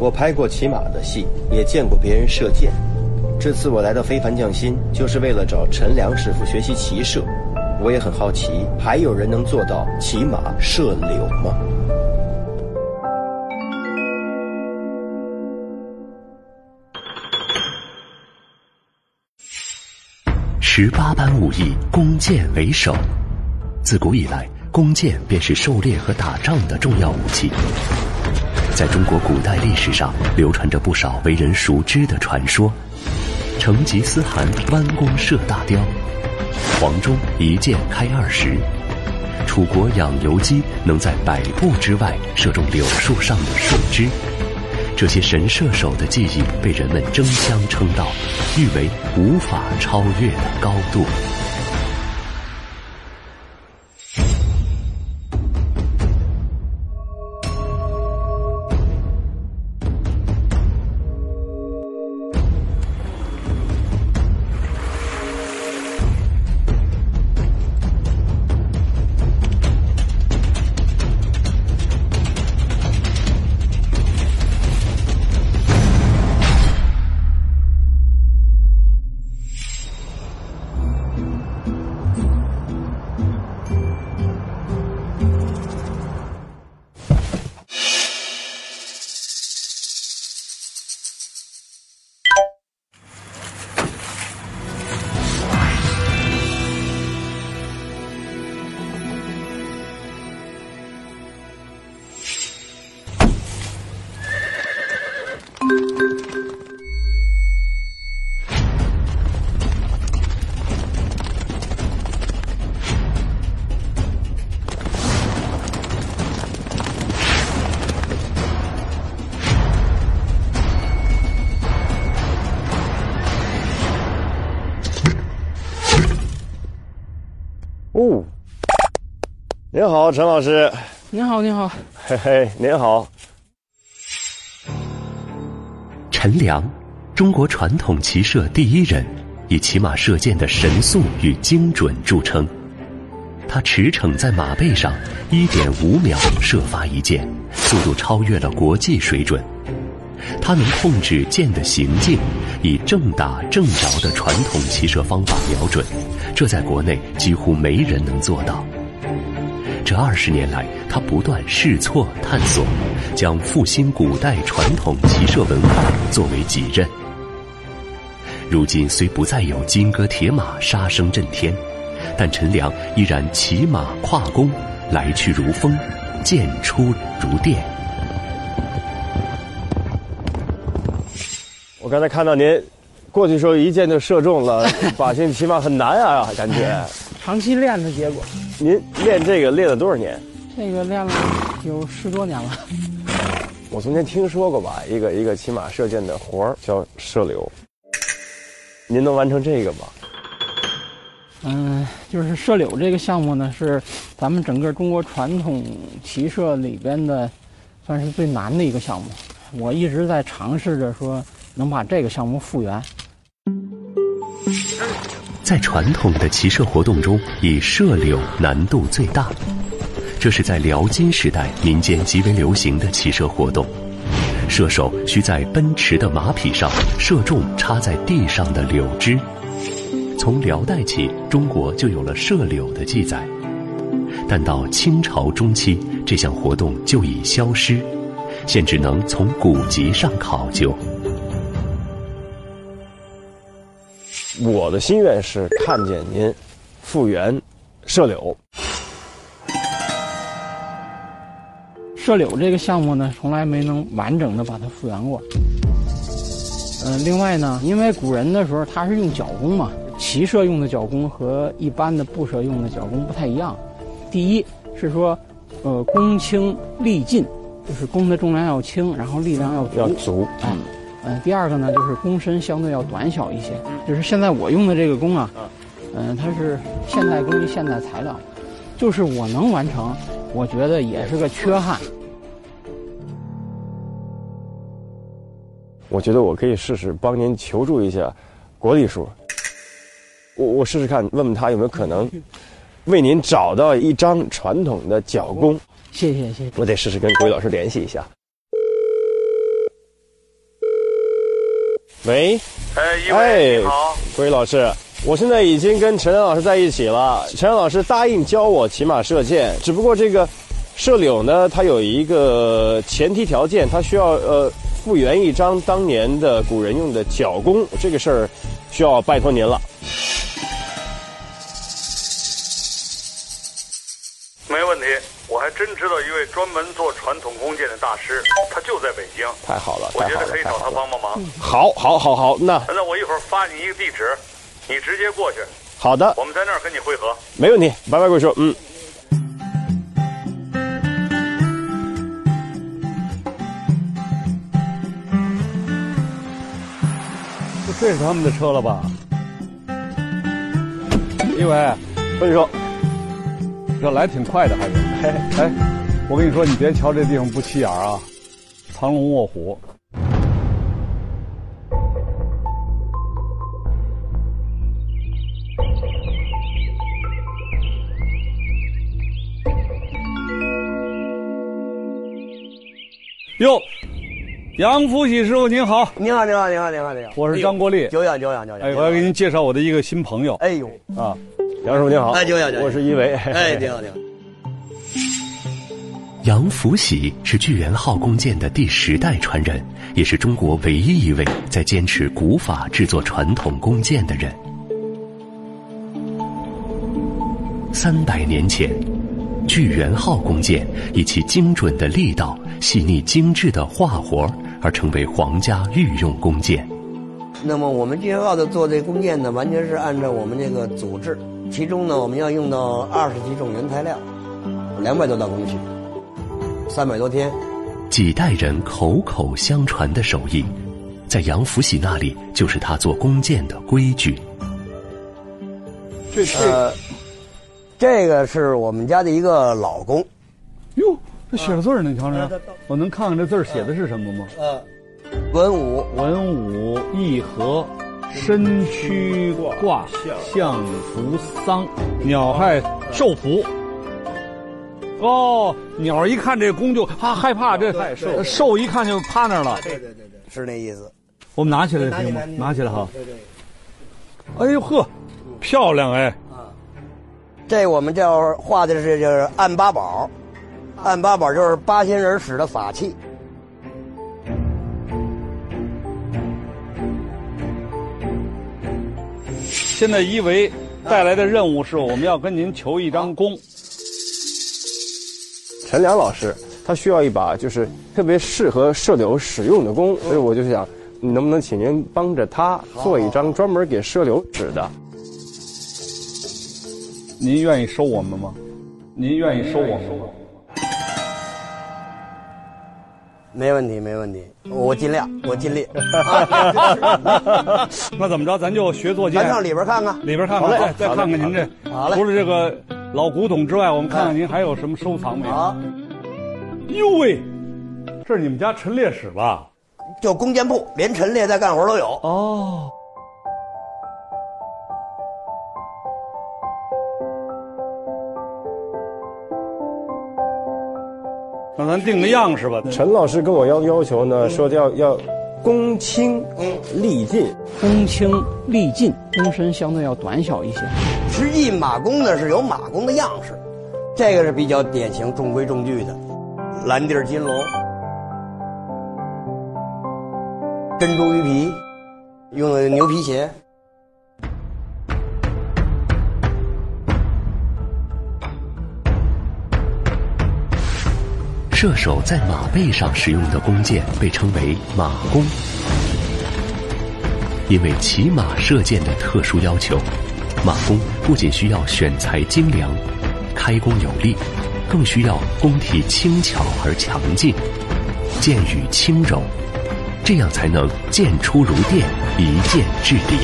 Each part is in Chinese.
我拍过骑马的戏，也见过别人射箭。这次我来到非凡匠心，就是为了找陈良师傅学习骑射。我也很好奇，还有人能做到骑马射柳吗？十八般武艺，弓箭为首。自古以来，弓箭便是狩猎和打仗的重要武器。在中国古代历史上，流传着不少为人熟知的传说：成吉思汗弯弓射大雕，黄忠一箭开二十，楚国养由基能在百步之外射中柳树上的树枝。这些神射手的技艺被人们争相称道，誉为无法超越的高度。您好，陈老师。您好，您好。嘿嘿，您好。陈良，中国传统骑射第一人，以骑马射箭的神速与精准著称。他驰骋在马背上，一点五秒射发一箭，速度超越了国际水准。他能控制箭的行径，以正打正着的传统骑射方法瞄准，这在国内几乎没人能做到。这二十年来，他不断试错探索，将复兴古代传统骑射文化作为己任。如今虽不再有金戈铁马、杀声震天，但陈良依然骑马跨弓，来去如风，箭出如电。我刚才看到您过去时候一箭就射中了，靶心起码很难啊，感觉。长期练的结果。您练这个练了多少年？这个练了有十多年了。我从前听说过吧，一个一个骑马射箭的活儿叫射柳。您能完成这个吗？嗯，就是射柳这个项目呢，是咱们整个中国传统骑射里边的，算是最难的一个项目。我一直在尝试着说。能把这个项目复原。在传统的骑射活动中，以射柳难度最大。这是在辽金时代民间极为流行的骑射活动。射手需在奔驰的马匹上射中插在地上的柳枝。从辽代起，中国就有了射柳的记载。但到清朝中期，这项活动就已消失，现只能从古籍上考究。我的心愿是看见您复原射柳。射柳这个项目呢，从来没能完整的把它复原过。嗯，另外呢，因为古人的时候他是用角弓嘛，骑射用的角弓和一般的步射用的角弓不太一样。第一是说，呃，弓轻力劲，就是弓的重量要轻，然后力量要要足。嗯，第二个呢，就是弓身相对要短小一些。就是现在我用的这个弓啊，嗯，它是现代工艺、现代材料，就是我能完成，我觉得也是个缺憾。我觉得我可以试试帮您求助一下国力叔，我我试试看，问问他有没有可能为您找到一张传统的角弓。谢谢谢谢，我得试试跟国力老师联系一下。喂，哎，一哎位你好，郭宇老师，我现在已经跟陈良老师在一起了。陈良老师答应教我骑马射箭，只不过这个射柳呢，它有一个前提条件，它需要呃复原一张当年的古人用的角弓，这个事儿需要拜托您了。专门做传统弓箭的大师，他就在北京，太好了，我觉得可以找他！帮帮忙。好，好，好，好，那那我一会儿发你一个地址，你直接过去，好的，我们在那儿跟你会合。没问题。拜拜，贵叔，嗯。这是他们的车了吧？一伟，分手。这来挺快的，还是？哎，我跟你说，你别瞧这地方不起眼儿啊，藏龙卧虎。哟，杨福喜师傅您好，您好，您好，您好，您好，你好，我是张国立。久仰，久仰，久仰。哎，我要给您介绍我的一个新朋友哎呦，啊，杨师傅您好，哎久仰久仰我是一维。哎，你好，你好。杨福喜是巨源号弓箭的第十代传人，也是中国唯一一位在坚持古法制作传统弓箭的人。三百年前，巨源号弓箭以其精准的力道、细腻精致的画活而成为皇家御用弓箭。那么我们巨源号的做这弓箭呢，完全是按照我们这个组织，其中呢，我们要用到二十几种原材料，两百多道工序，三百多天。几代人口口相传的手艺，在杨福喜那里就是他做弓箭的规矩。这是呃，这个是我们家的一个老弓，哟，这写着字儿呢，你瞧瞧，我能看看这字儿写的是什么吗？呃，文武文武义和，身躯卦相扶桑，鸟害受福。哦，鸟一看这弓就啊害怕，这兽兽一看就趴那儿了。对对对对，是那意思。我们拿起来行吗？拿起来哈。哎呦呵，漂亮哎！啊这我们叫画的是就是按八宝，按八宝就是八仙人使的法器。现在一维带来的任务是我们要跟您求一张弓。陈良老师，他需要一把就是特别适合射柳使用的弓，所以我就想，能不能请您帮着他做一张专门给射柳使的？您愿意收我们吗？您愿意收我们吗？没问题，没问题，我尽量，我尽力。那怎么着，咱就学做箭咱，上里边看看。里边看看，好嘞再再看看您这，好嘞除了这个老古董之外，我们看看您还有什么收藏没有？啊，哟喂，这是你们家陈列室吧？就弓箭铺，连陈列带干活都有。哦。那咱定个样式吧。陈老师跟我要要求呢，说要要工轻力尽，工轻力尽，弓身相对要短小一些。实际马弓呢是有马弓的样式，这个是比较典型、中规中矩的，蓝地儿金龙，珍珠鱼皮，用的牛皮鞋。射手在马背上使用的弓箭被称为马弓，因为骑马射箭的特殊要求，马弓不仅需要选材精良、开弓有力，更需要弓体轻巧而强劲，箭羽轻柔，这样才能剑出如电，一剑制敌。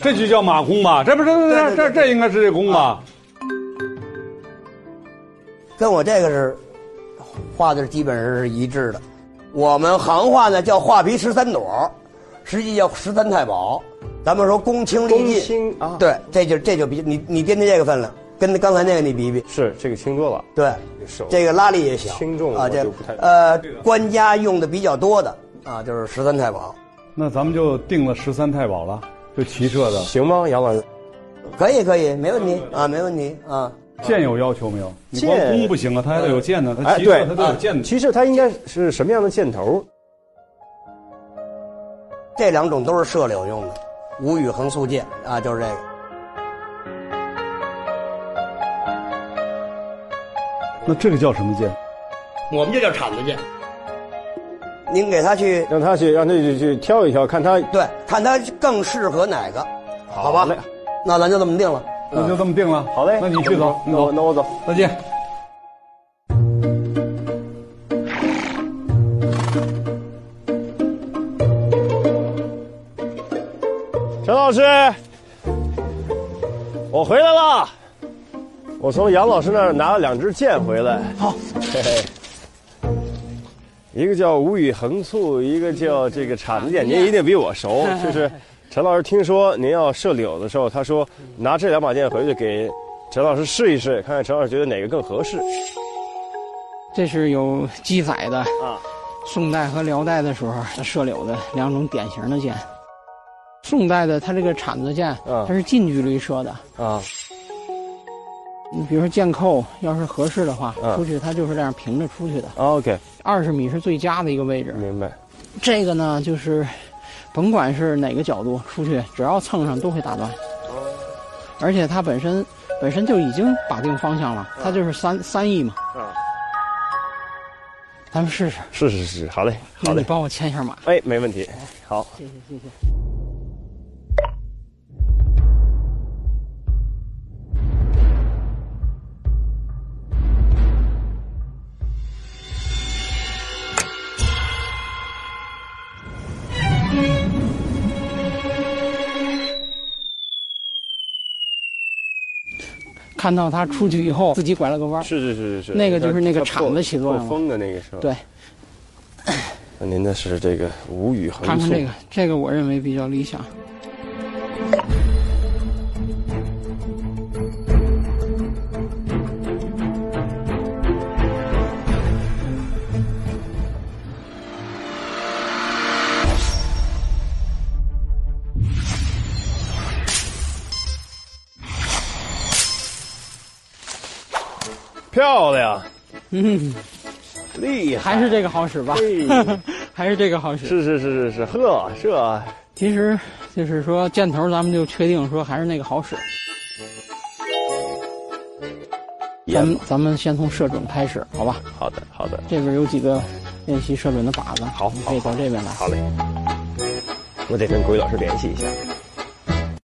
这就叫马弓吧？这不是这这这这应该是这弓吧？跟我这个是画的基本上是一致的。我们行话呢叫画皮十三朵，实际叫十三太保。咱们说公卿力弓尽，啊，对，这就这就比你你掂掂这个分量，跟刚才那个你比比，是这个轻多了。对，这个拉力也小，轻重啊，这呃，官家用的比较多的啊，就是十三太保，那咱们就定了十三太保了，就骑射的行吗，杨老师？可以可以，没问题啊，没问题啊。箭有要求没有？你光剑弓不行啊，它还得有箭呢。它哎，骑射对，它都有箭的。其实它应该是什么样的箭头？这两种都是射柳用的，无羽横素箭啊，就是这个。那这个叫什么箭？我们就叫铲子箭。您给他去让他去，让他去去挑一挑，看他对，看他更适合哪个，好吧嘞？那咱就这么定了。那就这么定了。好嘞，那你去走，你走，那我那我走。再见。老师，我回来了。我从杨老师那儿拿了两支箭回来。好，嘿嘿。一个叫无羽横簇，一个叫这个铲子箭。您一定比我熟。就是陈老师听说您要射柳的时候，他说拿这两把箭回去给陈老师试一试，看看陈老师觉得哪个更合适。这是有记载的啊，宋代和辽代的时候射柳的两种典型的箭。宋代的它这个铲子箭，嗯它是近距离射的。啊，你比如说箭扣，要是合适的话，嗯出去它就是这样平着出去的。OK，二十米是最佳的一个位置。明白。这个呢，就是甭管是哪个角度出去，只要蹭上都会打断。而且它本身本身就已经把定方向了，它就是三三翼嘛。啊，咱们试试。是是是，好嘞，好嘞。那你帮我牵一下马。哎，没问题。好，谢谢谢谢。看到他出去以后，自己拐了个弯儿。是是是是是，那个就是那个它铲子起作用风的那个是吧？对。那您的是这个无语横竖看看这个，这个我认为比较理想。漂亮，嗯，厉害，还是这个好使吧嘿？还是这个好使。是是是是是，呵，这其实就是说箭头，咱们就确定说还是那个好使。咱们咱们先从射准开始，好吧？好的好的，这边有几个练习射准的靶子，好你可以到这边来。好嘞，我得跟鬼老师联系一下。